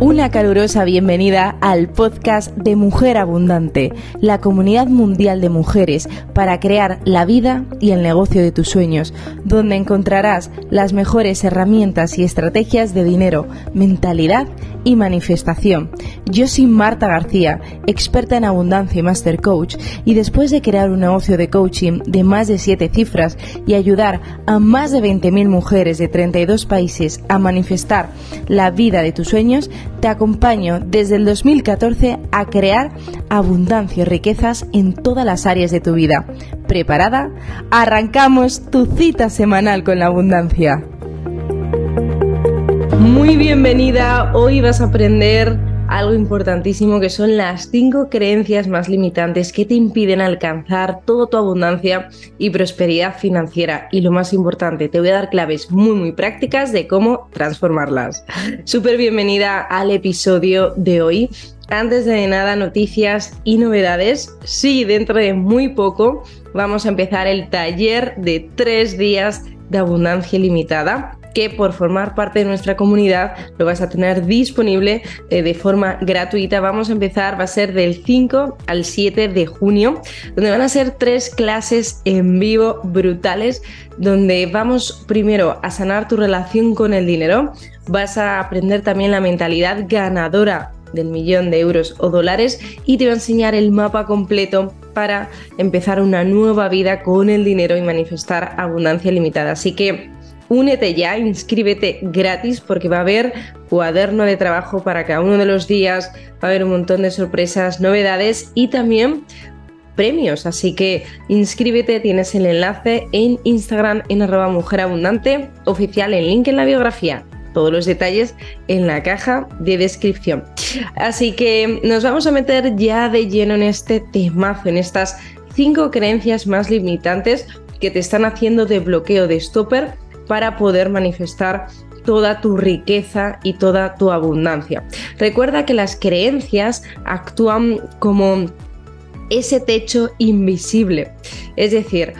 Una calurosa bienvenida al podcast de Mujer Abundante, la comunidad mundial de mujeres para crear la vida y el negocio de tus sueños, donde encontrarás las mejores herramientas y estrategias de dinero, mentalidad y manifestación. Yo soy Marta García, experta en abundancia y master coach, y después de crear un negocio de coaching de más de 7 cifras y ayudar a más de 20.000 mujeres de 32 países a manifestar la vida de tus sueños, te acompaño desde el 2014 a crear abundancia y riquezas en todas las áreas de tu vida. ¿Preparada? Arrancamos tu cita semanal con la abundancia. Muy bienvenida, hoy vas a aprender algo importantísimo que son las cinco creencias más limitantes que te impiden alcanzar toda tu abundancia y prosperidad financiera. Y lo más importante, te voy a dar claves muy muy prácticas de cómo transformarlas. Súper bienvenida al episodio de hoy. Antes de nada, noticias y novedades. Sí, dentro de muy poco vamos a empezar el taller de tres días de abundancia ilimitada que por formar parte de nuestra comunidad lo vas a tener disponible eh, de forma gratuita. Vamos a empezar, va a ser del 5 al 7 de junio, donde van a ser tres clases en vivo brutales, donde vamos primero a sanar tu relación con el dinero, vas a aprender también la mentalidad ganadora del millón de euros o dólares y te va a enseñar el mapa completo para empezar una nueva vida con el dinero y manifestar abundancia limitada. Así que Únete ya, inscríbete gratis porque va a haber cuaderno de trabajo para cada uno de los días, va a haber un montón de sorpresas, novedades y también premios. Así que inscríbete, tienes el enlace en Instagram en arroba mujerabundante oficial, el link en la biografía. Todos los detalles en la caja de descripción. Así que nos vamos a meter ya de lleno en este temazo, en estas cinco creencias más limitantes que te están haciendo de bloqueo de stopper para poder manifestar toda tu riqueza y toda tu abundancia. Recuerda que las creencias actúan como ese techo invisible. Es decir,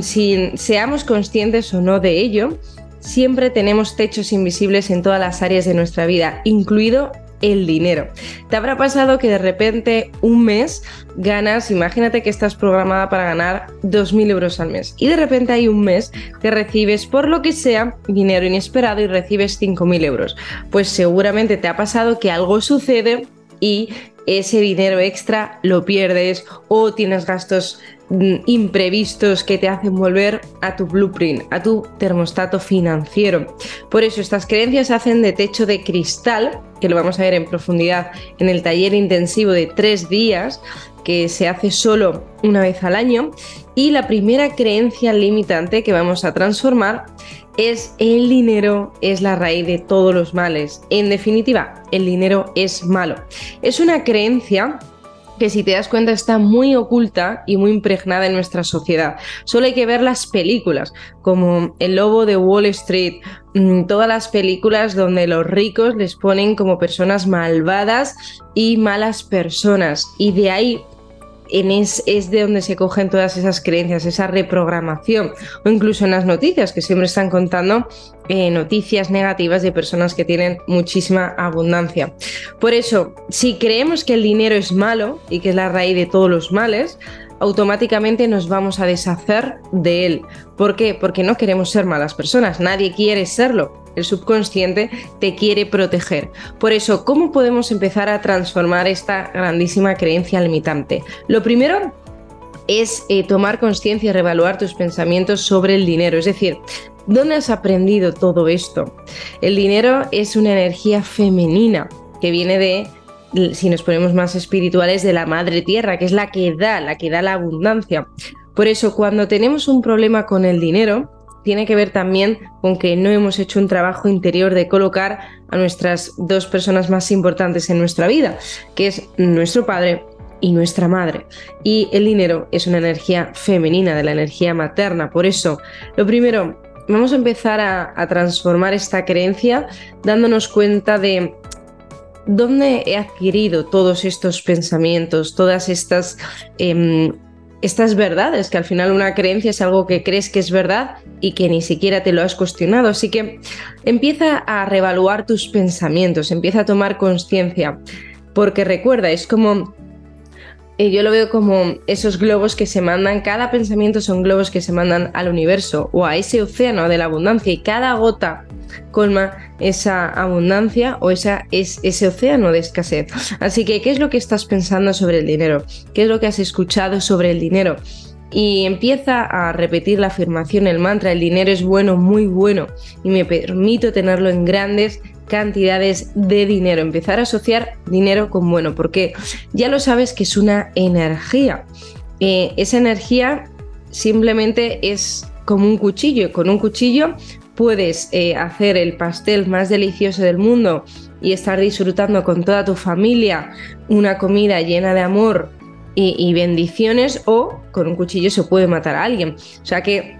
si seamos conscientes o no de ello, siempre tenemos techos invisibles en todas las áreas de nuestra vida, incluido el dinero. ¿Te habrá pasado que de repente un mes ganas, imagínate que estás programada para ganar 2.000 euros al mes y de repente hay un mes que recibes por lo que sea dinero inesperado y recibes 5.000 euros? Pues seguramente te ha pasado que algo sucede y ese dinero extra lo pierdes o tienes gastos mm, imprevistos que te hacen volver a tu blueprint, a tu termostato financiero. Por eso estas creencias hacen de techo de cristal, que lo vamos a ver en profundidad en el taller intensivo de tres días, que se hace solo una vez al año. Y la primera creencia limitante que vamos a transformar es el dinero es la raíz de todos los males. En definitiva, el dinero es malo. Es una creencia que si te das cuenta está muy oculta y muy impregnada en nuestra sociedad. Solo hay que ver las películas, como El Lobo de Wall Street, mm, todas las películas donde los ricos les ponen como personas malvadas y malas personas. Y de ahí es, de donde se cogen todas esas creencias, esa reprogramación, o incluso en las noticias, que siempre están contando eh, noticias negativas de personas que tienen muchísima abundancia. Por eso, si creemos que el dinero es malo y que es la raíz de todos los males, automáticamente nos vamos a deshacer de él. ¿Por qué? Porque no queremos ser malas personas, nadie quiere serlo. El subconsciente te quiere proteger. Por eso, ¿cómo podemos empezar a transformar esta grandísima creencia limitante? Lo primero es eh, tomar conciencia y reevaluar tus pensamientos sobre el dinero. Es decir, ¿dónde has aprendido todo esto? El dinero es una energía femenina que viene de si nos ponemos más espirituales, de la madre tierra, que es la que da, la que da la abundancia. Por eso, cuando tenemos un problema con el dinero, tiene que ver también con que no hemos hecho un trabajo interior de colocar a nuestras dos personas más importantes en nuestra vida, que es nuestro padre y nuestra madre. Y el dinero es una energía femenina, de la energía materna. Por eso, lo primero, vamos a empezar a, transformar esta creencia dándonos cuenta de dónde he adquirido todos estos pensamientos, todas estas... Em, estas verdades, que al final una creencia es algo que crees que es verdad y que ni siquiera te lo has cuestionado. Así que empieza a reevaluar tus pensamientos, empieza a tomar conciencia, porque recuerda, es como eh, yo lo veo como esos globos que se mandan, cada pensamiento son globos que se mandan al universo o a ese océano de la abundancia y cada gota colma esa abundancia o esa, es, ese océano de escasez. Así que, ¿qué es lo que estás pensando sobre el dinero? ¿Qué es lo que has escuchado sobre el dinero? y empieza a repetir la afirmación, el mantra, el dinero es bueno, muy bueno, y me permito tenerlo en grandes cantidades de dinero, empezar a asociar dinero con bueno, porque ya lo sabes que es una energía. Eh, esa energía simplemente es como un cuchillo, con un cuchillo puedes eh, hacer el pastel más delicioso del mundo y estar disfrutando con toda tu familia una comida llena de amor y, y bendiciones o con un cuchillo se puede matar a alguien. O sea que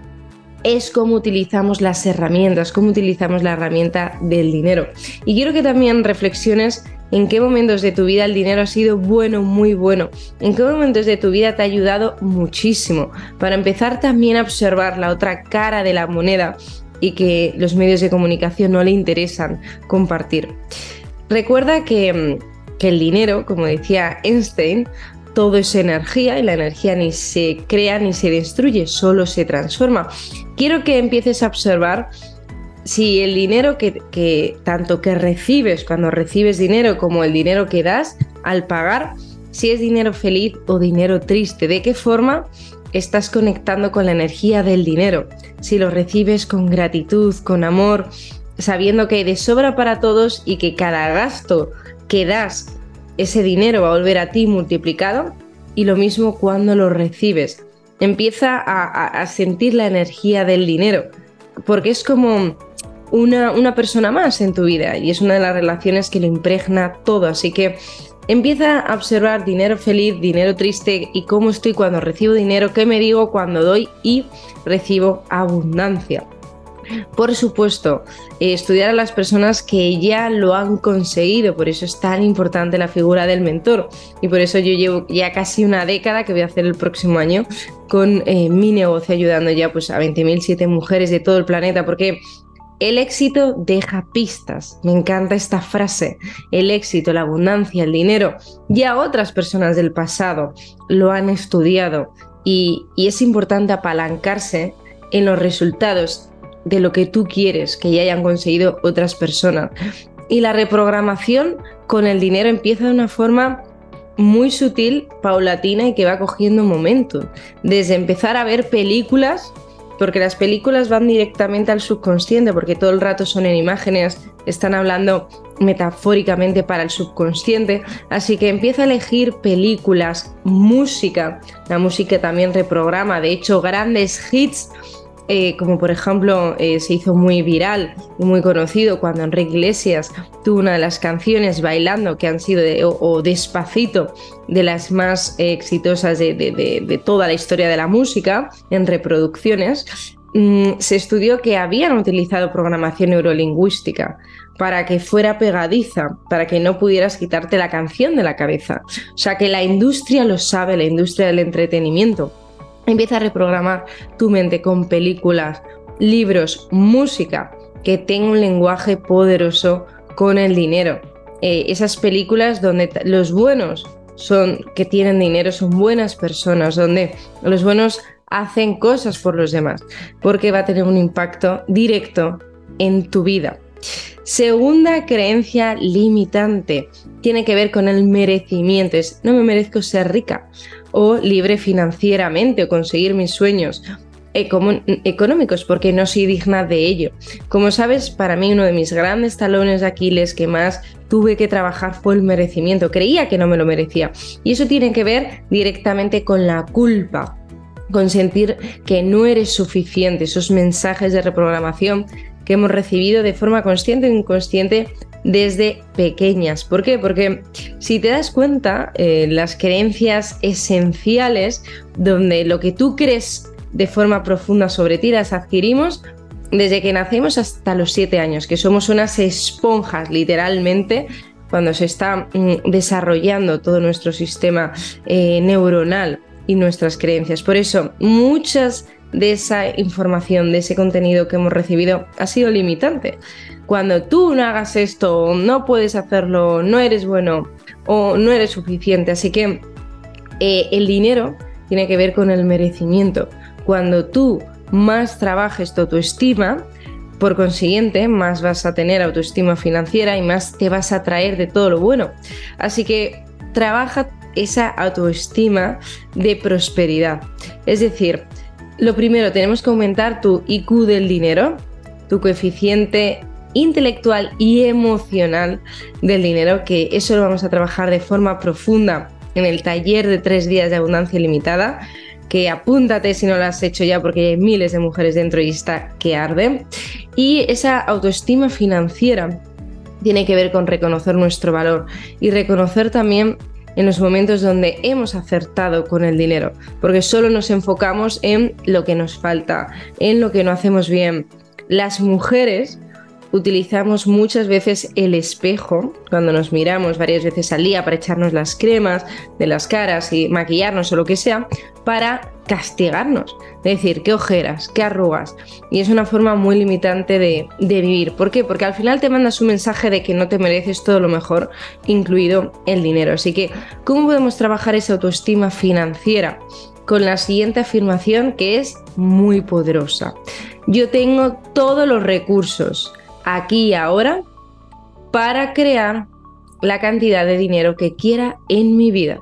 es cómo utilizamos las herramientas, cómo utilizamos la herramienta del dinero. Y quiero que también reflexiones en qué momentos de tu vida el dinero ha sido bueno, muy bueno, en qué momentos de tu vida te ha ayudado muchísimo, para empezar también a observar la otra cara de la moneda y que los medios de comunicación no le interesan compartir. Recuerda que, que el dinero, como decía Einstein, todo es energía y la energía ni se crea ni se destruye, solo se transforma. Quiero que empieces a observar si el dinero que, tanto que recibes cuando recibes dinero como el dinero que das al pagar, si es dinero feliz o dinero triste, de qué forma estás conectando con la energía del dinero. Si lo recibes con gratitud, con amor, sabiendo que hay de sobra para todos y que cada gasto que das ese dinero va a volver a ti multiplicado y lo mismo cuando lo recibes. Empieza a, sentir la energía del dinero, porque es como una, una, persona más en tu vida y es una de las relaciones que lo impregna todo. Así que empieza a observar dinero feliz, dinero triste y cómo estoy cuando recibo dinero, qué me digo cuando doy y recibo abundancia. Por supuesto, eh, estudiar a las personas que ya lo han conseguido, por eso es tan importante la figura del mentor. Y por eso yo llevo ya casi una década que voy a hacer el próximo año con eh, mi negocio ayudando ya pues, a 20.007 mujeres de todo el planeta, porque el éxito deja pistas. Me encanta esta frase. El éxito, la abundancia, el dinero. Ya otras personas del pasado lo han estudiado y, y es importante apalancarse en los resultados de lo que tú quieres que ya hayan conseguido otras personas. Y la reprogramación con el dinero empieza de una forma muy sutil, paulatina y que va cogiendo momentos. Desde empezar a ver películas, porque las películas van directamente al subconsciente, porque todo el rato son en imágenes, están hablando metafóricamente para el subconsciente, así que empieza a elegir películas, música, la música también reprograma, de hecho grandes hits eh, como por ejemplo eh, se hizo muy viral y muy conocido cuando Enrique Iglesias tuvo una de las canciones bailando que han sido o, despacito de las más exitosas de, toda la historia de la música en reproducciones, mm, se estudió que habían utilizado programación neurolingüística para que fuera pegadiza, para que no pudieras quitarte la canción de la cabeza. O sea que la industria lo sabe, la industria del entretenimiento Empieza a reprogramar tu mente con películas, libros, música que tenga un lenguaje poderoso con el dinero. Eh, esas películas donde los buenos son que tienen dinero son buenas personas, donde los buenos hacen cosas por los demás, porque va a tener un impacto directo en tu vida. Segunda creencia limitante tiene que ver con el merecimiento. Es, no me merezco ser rica o libre financieramente o conseguir mis sueños económicos porque no soy digna de ello. Como sabes, para mí uno de mis grandes talones de Aquiles que más tuve que trabajar fue el merecimiento. Creía que no me lo merecía. Y eso tiene que ver directamente con la culpa con sentir que no eres suficiente, esos mensajes de reprogramación que hemos recibido de forma consciente o inconsciente desde pequeñas. ¿Por qué? Porque si te das cuenta, eh, las creencias esenciales, donde lo que tú crees de forma profunda sobre ti las adquirimos desde que nacemos hasta los siete años, que somos unas esponjas literalmente cuando se está mm, desarrollando todo nuestro sistema eh, neuronal y nuestras creencias. Por eso, muchas de esa información, de ese contenido que hemos recibido, ha sido limitante. Cuando tú no hagas esto, no puedes hacerlo, no eres bueno o no eres suficiente. Así que eh, el dinero tiene que ver con el merecimiento. Cuando tú más trabajes tu autoestima, por consiguiente, más vas a tener autoestima financiera y más te vas a traer de todo lo bueno. Así que trabaja esa autoestima de prosperidad. Es decir, lo primero, tenemos que aumentar tu IQ del dinero, tu coeficiente intelectual y emocional del dinero, que eso lo vamos a trabajar de forma profunda en el taller de tres días de abundancia ilimitada, que apúntate si no lo has hecho ya porque hay miles de mujeres dentro y está que arde. Y esa autoestima financiera tiene que ver con reconocer nuestro valor y reconocer también en los momentos donde hemos acertado con el dinero, porque solo nos enfocamos en lo que nos falta, en lo que no hacemos bien. Las mujeres utilizamos muchas veces el espejo cuando nos miramos varias veces al día para echarnos las cremas de las caras y maquillarnos o lo que sea para castigarnos. Es decir, qué ojeras, qué arrugas. Y es una forma muy limitante de, de, vivir. ¿Por qué? Porque al final te mandas un mensaje de que no te mereces todo lo mejor, incluido el dinero. Así que, ¿cómo podemos trabajar esa autoestima financiera? Con la siguiente afirmación que es muy poderosa. Yo tengo todos los recursos aquí y ahora para crear la cantidad de dinero que quiera en mi vida.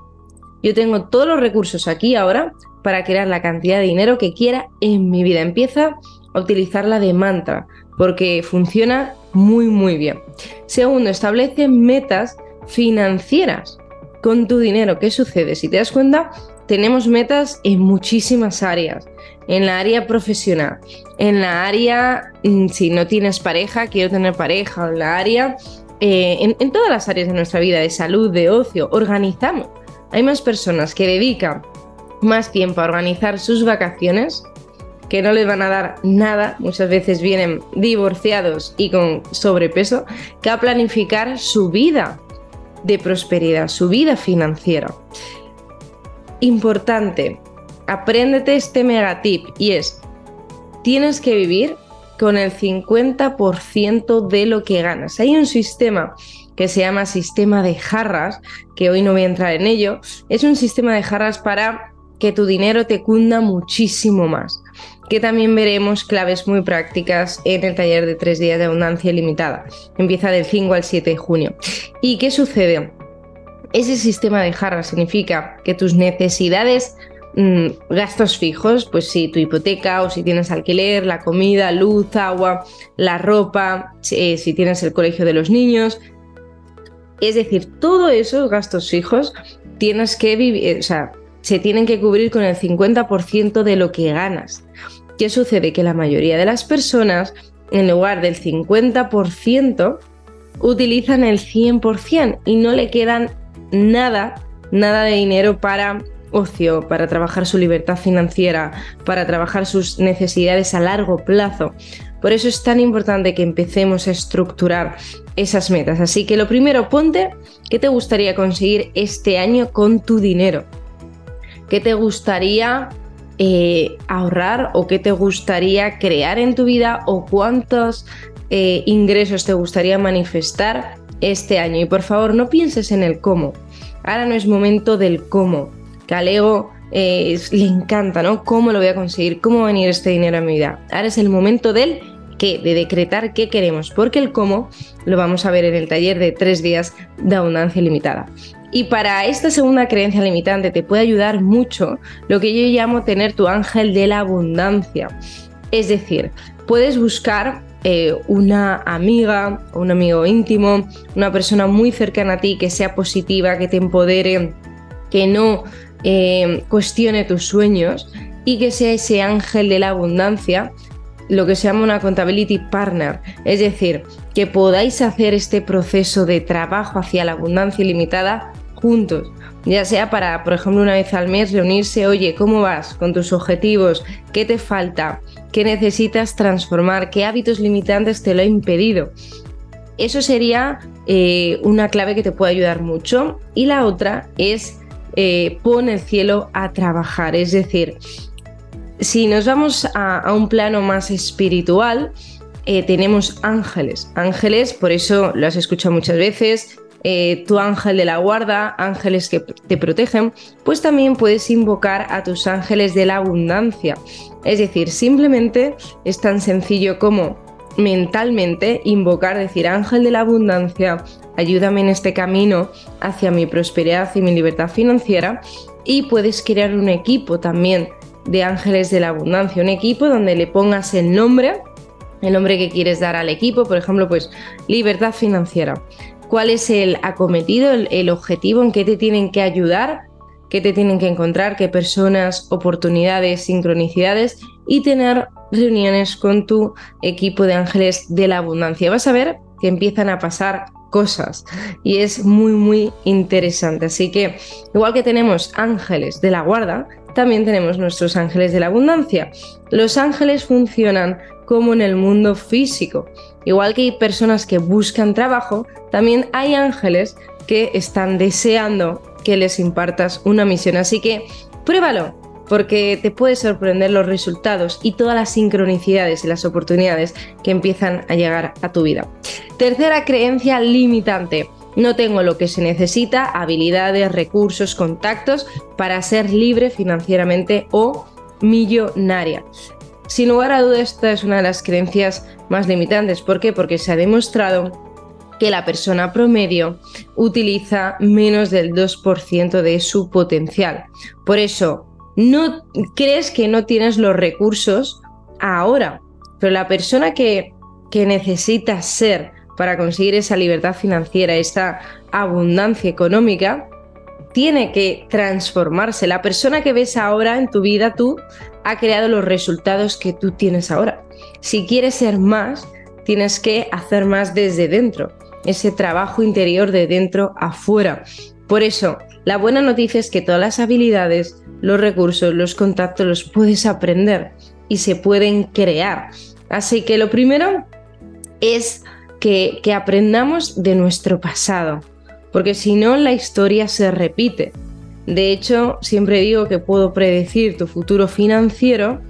Yo tengo todos los recursos aquí ahora para crear la cantidad de dinero que quiera en mi vida. Empieza a utilizarla de mantra porque funciona muy muy bien. Segundo, establece metas financieras con tu dinero. ¿Qué sucede? Si te das cuenta, tenemos metas en muchísimas áreas. En la área profesional, en la área, mm, si no tienes pareja, quiero tener pareja, en la área, eh, en, en todas las áreas de nuestra vida, de salud, de ocio, organizamos. Hay más personas que dedican más tiempo a organizar sus vacaciones que no les van a dar nada, muchas veces vienen divorciados y con sobrepeso, que a planificar su vida de prosperidad, su vida financiera importante, apréndete este megatip y es, tienes que vivir con el 50% de lo que ganas. Hay un sistema que se llama sistema de jarras, que hoy no voy a entrar en ello. Es un sistema de jarras para que tu dinero te cunda muchísimo más. Que también veremos claves muy prácticas en el taller de tres días de abundancia ilimitada. Empieza del 5 al 7 de junio. ¿Y qué sucede? Ese sistema de jarras significa que tus necesidades, gastos fijos, pues si tu hipoteca o si tienes alquiler, la comida, luz, agua, la ropa, eh, si tienes el colegio de los niños, es decir, todos esos gastos fijos tienes que vivir, eh, o sea, se tienen que cubrir con el 50% de lo que ganas. ¿Qué sucede? Que la mayoría de las personas, en lugar del 50%, utilizan el 100% y no le quedan nada, nada de dinero para ocio, para trabajar su libertad financiera, para trabajar sus necesidades a largo plazo. Por eso es tan importante que empecemos a estructurar esas metas. Así que lo primero, ponte qué te gustaría conseguir este año con tu dinero. ¿Qué te gustaría eh, ahorrar o qué te gustaría crear en tu vida o cuántos eh, ingresos te gustaría manifestar este año. Y por favor, no pienses en el cómo. Ahora no es momento del cómo. Que al ego eh, le encanta, ¿no? ¿Cómo lo voy a conseguir? ¿Cómo va a venir este dinero a mi vida? Ahora es el momento del qué, de decretar qué queremos, porque el cómo lo vamos a ver en el taller de tres días de abundancia ilimitada. Y para esta segunda creencia limitante te puede ayudar mucho lo que yo llamo tener tu ángel de la abundancia. Es decir, puedes buscar eh, una amiga o un amigo íntimo, una persona muy cercana a ti que sea positiva, que te empodere, que no eh, cuestione tus sueños y que sea ese ángel de la abundancia, lo que se llama una accountability partner, es decir, que podáis hacer este proceso de trabajo hacia la abundancia ilimitada juntos, ya sea para, por ejemplo, una vez al mes reunirse, oye, ¿cómo vas con tus objetivos? ¿Qué te falta? ¿Qué necesitas transformar? ¿Qué hábitos limitantes te lo ha impedido? Eso sería eh, una clave que te puede ayudar mucho. Y la otra es eh, pone el cielo a trabajar. Es decir, si nos vamos a, un plano más espiritual, eh, tenemos ángeles. Ángeles, por eso lo has escuchado muchas veces, eh, tu ángel de la guarda, ángeles que te protegen, pues también puedes invocar a tus ángeles de la abundancia. Es decir, simplemente es tan sencillo como mentalmente invocar, decir, ángel de la abundancia, ayúdame en este camino hacia mi prosperidad y mi libertad financiera. Y puedes crear un equipo también de ángeles de la abundancia, un equipo donde le pongas el nombre, el nombre que quieres dar al equipo, por ejemplo, pues libertad financiera. ¿Cuál es el acometido, el, objetivo en qué te tienen que ayudar? Qué te tienen que encontrar, qué personas, oportunidades, sincronicidades y tener reuniones con tu equipo de ángeles de la abundancia. Vas a ver que empiezan a pasar cosas y es muy muy interesante. Así que igual que tenemos ángeles de la guarda, también tenemos nuestros ángeles de la abundancia. Los ángeles funcionan como en el mundo físico. Igual que hay personas que buscan trabajo, también hay ángeles que están deseando que les impartas una misión. Así que pruébalo, porque te puede sorprender los resultados y todas las sincronicidades y las oportunidades que empiezan a llegar a tu vida. Tercera creencia limitante. No tengo lo que se necesita, habilidades, recursos, contactos para ser libre financieramente o millonaria. Sin lugar a dudas, esta es una de las creencias más limitantes. ¿Por qué? Porque se ha demostrado que la persona promedio utiliza menos del 2% de su potencial. Por eso, no crees que no tienes los recursos ahora, pero la persona que, que necesita ser para conseguir esa libertad financiera, esa abundancia económica, tiene que transformarse. La persona que ves ahora en tu vida, tú, ha creado los resultados que tú tienes ahora. Si quieres ser más, tienes que hacer más desde dentro, ese trabajo interior de dentro a fuera. Por eso, la buena noticia es que todas las habilidades, los recursos, los contactos los puedes aprender y se pueden crear. Así que lo primero es que, aprendamos de nuestro pasado, porque si no la historia se repite. De hecho, siempre digo que puedo predecir tu futuro financiero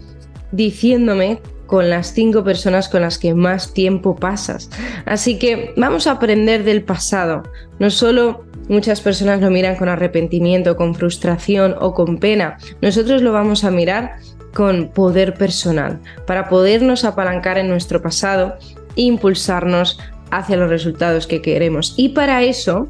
diciéndome con las cinco personas con las que más tiempo pasas. Así que vamos a aprender del pasado. No solo muchas personas lo miran con arrepentimiento, con frustración o con pena. Nosotros lo vamos a mirar con poder personal, para podernos apalancar en nuestro pasado impulsarnos hacia los resultados que queremos. Y para eso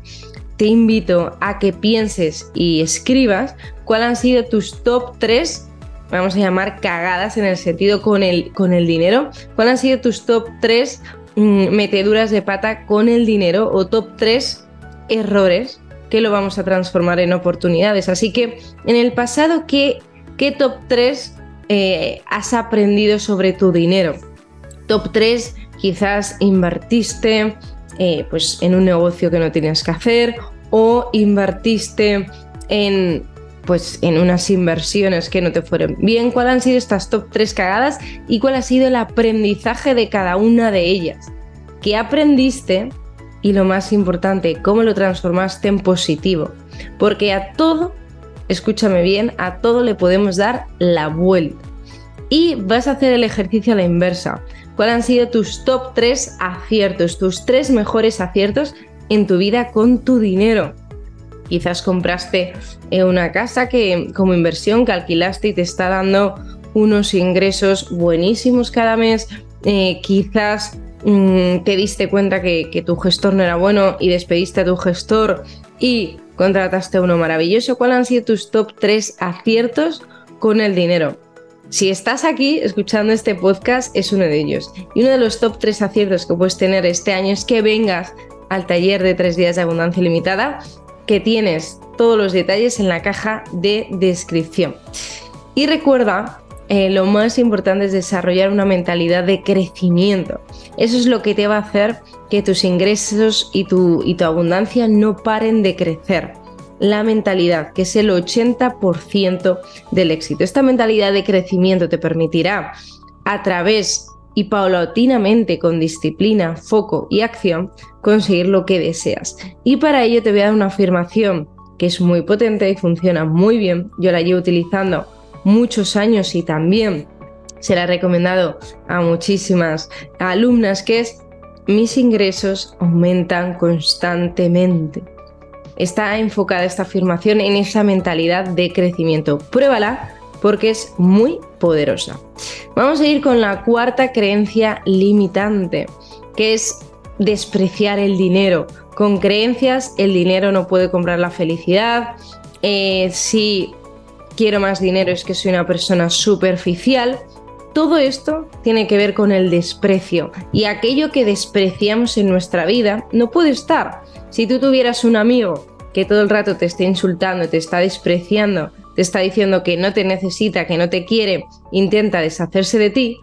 te invito a que pienses y escribas cuáles han sido tus top 3, vamos a llamar cagadas en el sentido con el, con el dinero, cuáles han sido tus top 3 mm, meteduras de pata con el dinero o top 3 errores que lo vamos a transformar en oportunidades. Así que en el pasado, ¿qué, qué top 3 eh, has aprendido sobre tu dinero? Top 3 quizás invertiste eh, pues en un negocio que no tienes que hacer o invertiste en pues en unas inversiones que no te fueron bien, cuáles han sido estas top 3 cagadas y cuál ha sido el aprendizaje de cada una de ellas. ¿Qué aprendiste? Y lo más importante, cómo lo transformaste en positivo. Porque a todo, escúchame bien, a todo le podemos dar la vuelta. Y vas a hacer el ejercicio a la inversa. ¿Cuáles han sido tus top 3 aciertos, tus tres mejores aciertos en tu vida con tu dinero? Quizás compraste eh, una casa que como inversión que alquilaste y te está dando unos ingresos buenísimos cada mes. Eh, quizás mm, te diste cuenta que, que tu gestor no era bueno y despediste a tu gestor y contrataste a uno maravilloso. ¿Cuáles han sido tus top 3 aciertos con el dinero? Si estás aquí escuchando este podcast, es uno de ellos. Y uno de los top 3 aciertos que puedes tener este año es que vengas al taller de 3 días de abundancia limitada, que tienes todos los detalles en la caja de descripción. Y recuerda, eh, lo más importante es desarrollar una mentalidad de crecimiento. Eso es lo que te va a hacer que tus ingresos y tu, y tu abundancia no paren de crecer la mentalidad, que es el 80% del éxito. Esta mentalidad de crecimiento te permitirá a través y paulatinamente con disciplina, foco y acción conseguir lo que deseas. Y para ello te voy a dar una afirmación que es muy potente y funciona muy bien. Yo la llevo utilizando muchos años y también se la he recomendado a muchísimas alumnas, que es mis ingresos aumentan constantemente. Está enfocada esta afirmación en esa mentalidad de crecimiento. Pruébala porque es muy poderosa. Vamos a ir con la cuarta creencia limitante, que es despreciar el dinero. Con creencias el dinero no puede comprar la felicidad. Eh, si quiero más dinero es que soy una persona superficial. Todo esto tiene que ver con el desprecio y aquello que despreciamos en nuestra vida no puede estar. Si tú tuvieras un amigo que todo el rato te esté insultando, te está despreciando, te está diciendo que no te necesita, que no te quiere, intenta deshacerse de ti,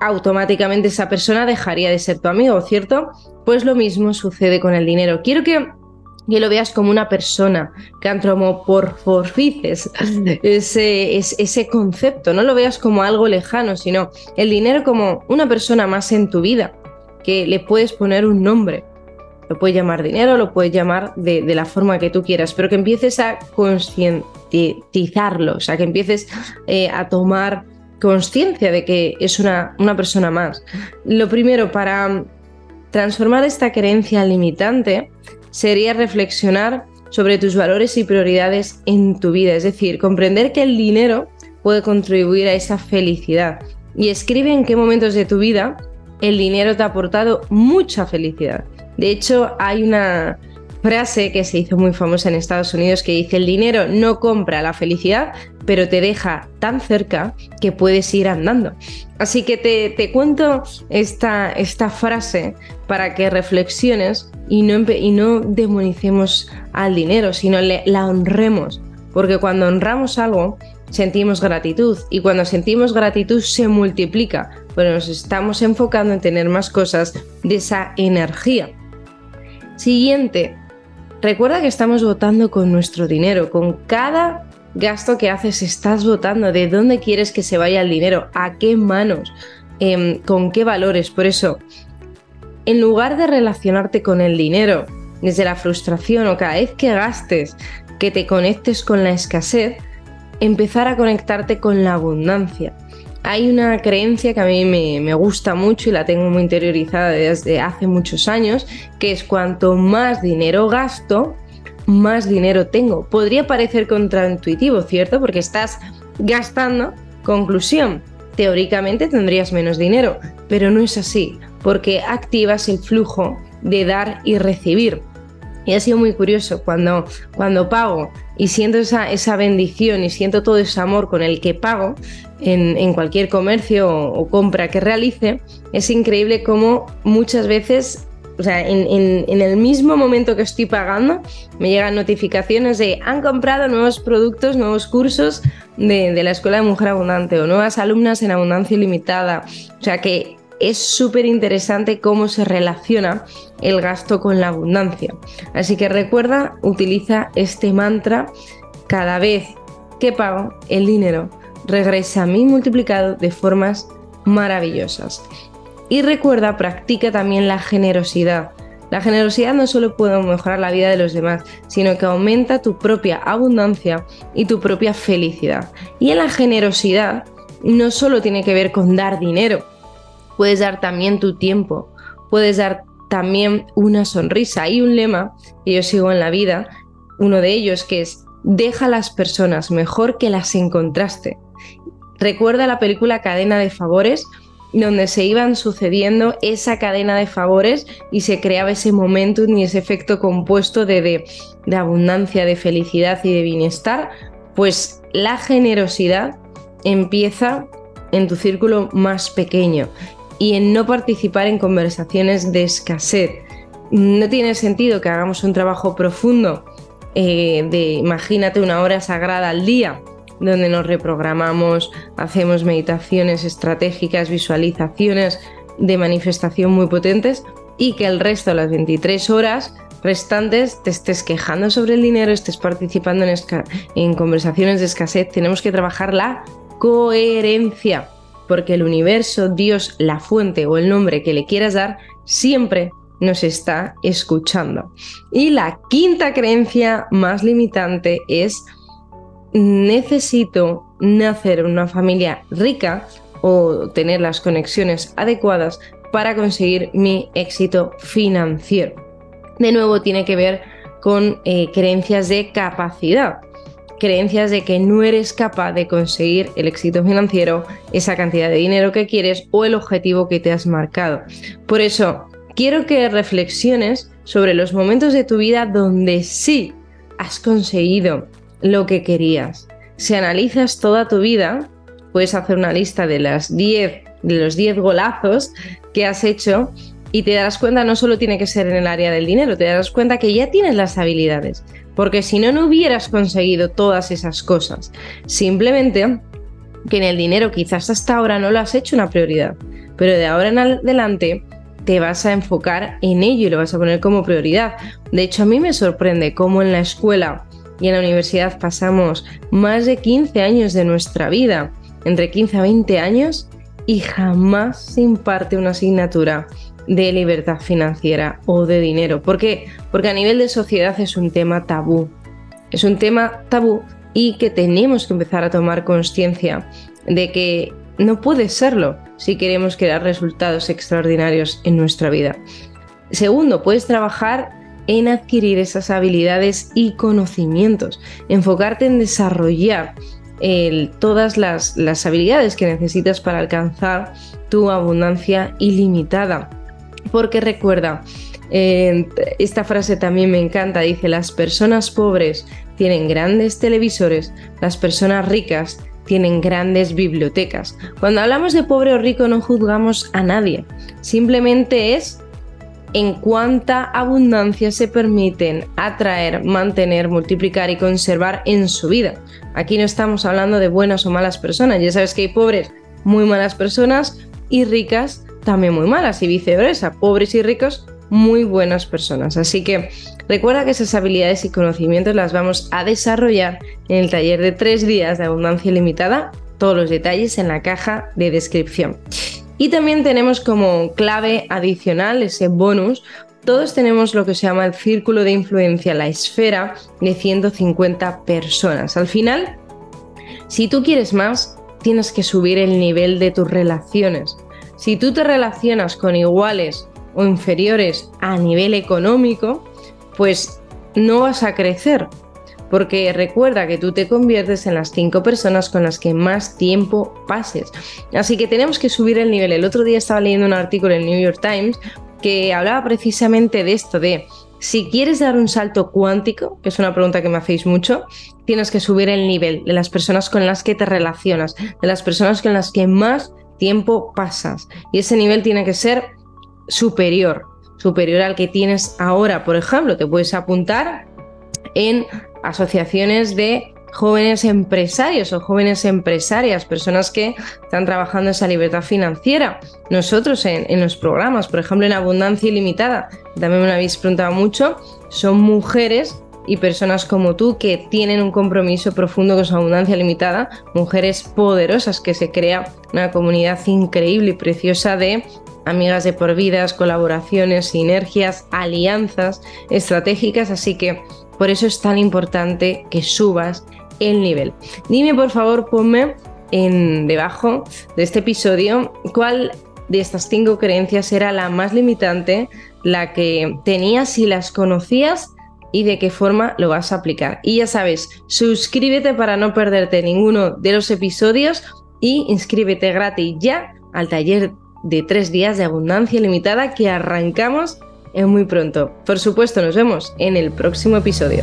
automáticamente esa persona dejaría de ser tu amigo, ¿cierto? Pues lo mismo sucede con el dinero. Quiero que que lo veas como una persona, que antropomorfices ese, ese concepto, no lo veas como algo lejano, sino el dinero como una persona más en tu vida, que le puedes poner un nombre. Lo puedes llamar dinero, lo puedes llamar de, la forma que tú quieras, pero que empieces a concientizarlo, o sea, que empieces eh, a tomar conciencia de que es una, una persona más. Lo primero, para transformar esta creencia limitante, sería reflexionar sobre tus valores y prioridades en tu vida, es decir, comprender que el dinero puede contribuir a esa felicidad. Y escribe en qué momentos de tu vida el dinero te ha aportado mucha felicidad. De hecho, hay una frase que se hizo muy famosa en Estados Unidos que dice, el dinero no compra la felicidad, pero te deja tan cerca que puedes ir andando. Así que te, cuento esta, esta frase para que reflexiones y no, y no demonicemos al dinero, sino le, la honremos. Porque cuando honramos algo, sentimos gratitud y cuando sentimos gratitud se multiplica, pero nos estamos enfocando en tener más cosas de esa energía. Siguiente, recuerda que estamos votando con nuestro dinero, con cada gasto que haces estás votando, de dónde quieres que se vaya el dinero, a qué manos, em, con qué valores. Por eso, en lugar de relacionarte con el dinero desde la frustración o cada vez que gastes, que te conectes con la escasez, empezar a conectarte con la abundancia. Hay una creencia que a mí me, gusta mucho y la tengo muy interiorizada desde hace muchos años, que es cuanto más dinero gasto, más dinero tengo. Podría parecer contraintuitivo, ¿cierto? Porque estás gastando. Conclusión, teóricamente tendrías menos dinero, pero no es así porque activas el flujo de dar y recibir. Y ha sido muy curioso cuando, cuando pago y siento esa, esa bendición y siento todo ese amor con el que pago en, cualquier comercio o, compra que realice, es increíble cómo muchas veces o sea, en, el mismo momento que estoy pagando, me llegan notificaciones de han comprado nuevos productos, nuevos cursos de, de, la Escuela de Mujer Abundante o nuevas alumnas en abundancia ilimitada. O sea que es súper interesante cómo se relaciona el gasto con la abundancia. Así que recuerda, utiliza este mantra cada vez que pago el dinero regresa a mí multiplicado de formas maravillosas. Y recuerda, practica también la generosidad. La generosidad no solo puede mejorar la vida de los demás, sino que aumenta tu propia abundancia y tu propia felicidad. Y en la generosidad no solo tiene que ver con dar dinero, puedes dar también tu tiempo, puedes dar también una sonrisa. Hay un lema que yo sigo en la vida, uno de ellos que es, deja a las personas mejor que las encontraste. Recuerda la película Cadena de Favores, donde se iban sucediendo esa cadena de favores y se creaba ese momentum y ese efecto compuesto de, de, de abundancia, de felicidad y de bienestar, pues la generosidad empieza en tu círculo más pequeño y en no participar en conversaciones de escasez. No tiene sentido que hagamos un trabajo profundo eh, de, imagínate, una hora sagrada al día, donde nos reprogramamos, hacemos meditaciones estratégicas, visualizaciones de manifestación muy potentes y que el resto de las 23 horas restantes te estés quejando sobre el dinero, estés participando en, en conversaciones de escasez. Tenemos que trabajar la coherencia porque el universo, Dios, la fuente o el nombre que le quieras dar, siempre nos está escuchando. Y la quinta creencia más limitante es necesito nacer en una familia rica o tener las conexiones adecuadas para conseguir mi éxito financiero. De nuevo tiene que ver con eh, creencias de capacidad, creencias de que no eres capaz de conseguir el éxito financiero, esa cantidad de dinero que quieres o el objetivo que te has marcado. Por eso, quiero que reflexiones sobre los momentos de tu vida donde sí has conseguido lo que querías. Si analizas toda tu vida, puedes hacer una lista de las 10 de los 10 golazos que has hecho y te darás cuenta no solo tiene que ser en el área del dinero, te darás cuenta que ya tienes las habilidades, porque si no no hubieras conseguido todas esas cosas. Simplemente que en el dinero quizás hasta ahora no lo has hecho una prioridad, pero de ahora en adelante te vas a enfocar en ello y lo vas a poner como prioridad. De hecho, a mí me sorprende cómo en la escuela y en la universidad pasamos más de 15 años de nuestra vida, entre 15 a 20 años, y jamás se imparte una asignatura de libertad financiera o de dinero. ¿Por qué? Porque a nivel de sociedad es un tema tabú. Es un tema tabú y que tenemos que empezar a tomar conciencia de que no puede serlo si queremos crear resultados extraordinarios en nuestra vida. Segundo, puedes trabajar en adquirir esas habilidades y conocimientos, enfocarte en desarrollar todas las, las habilidades que necesitas para alcanzar tu abundancia ilimitada. Porque recuerda, esta frase también me encanta, dice, las personas pobres tienen grandes televisores, las personas ricas tienen grandes bibliotecas. Cuando hablamos de pobre o rico no juzgamos a nadie, simplemente es en cuánta abundancia se permiten atraer, mantener, multiplicar y conservar en su vida. Aquí no estamos hablando de buenas o malas personas, ya sabes que hay pobres, muy malas personas y ricas también muy malas y viceversa, pobres y ricos muy buenas personas. Así que recuerda que esas habilidades y conocimientos las vamos a desarrollar en el taller de tres días de abundancia ilimitada, todos los detalles en la caja de descripción. Y también tenemos como clave adicional ese bonus. Todos tenemos lo que se llama el círculo de influencia, la esfera de 150 personas. Al final, si tú quieres más, tienes que subir el nivel de tus relaciones. Si tú te relacionas con iguales o inferiores a nivel económico, pues no vas a crecer, porque recuerda que tú te conviertes en las cinco personas con las que más tiempo pases. Así que tenemos que subir el nivel. El otro día estaba leyendo un artículo en el New York Times que hablaba precisamente de esto, de si quieres dar un salto cuántico, que es una pregunta que me hacéis mucho, tienes que subir el nivel de las personas con las que te relacionas, de las personas con las que más tiempo pasas. Y ese nivel tiene que ser superior, superior al que tienes ahora. Por ejemplo, te puedes apuntar en asociaciones de jóvenes empresarios o jóvenes empresarias, personas que están trabajando esa libertad financiera. Nosotros en, los programas, por ejemplo en Abundancia Ilimitada, también me lo habéis preguntado mucho, son mujeres y personas como tú que tienen un compromiso profundo con su abundancia limitada, mujeres poderosas que se crea una comunidad increíble y preciosa de amigas de por vidas, colaboraciones, sinergias, alianzas estratégicas, así que por eso es tan importante que subas el nivel. Dime por favor, ponme en debajo de este episodio cuál de estas cinco creencias era la más limitante, la que tenías y las conocías y de qué forma lo vas a aplicar. Y ya sabes, suscríbete para no perderte ninguno de los episodios y inscríbete gratis ya al taller de tres días de abundancia limitada que arrancamos en muy pronto. Por supuesto, nos vemos en el próximo episodio.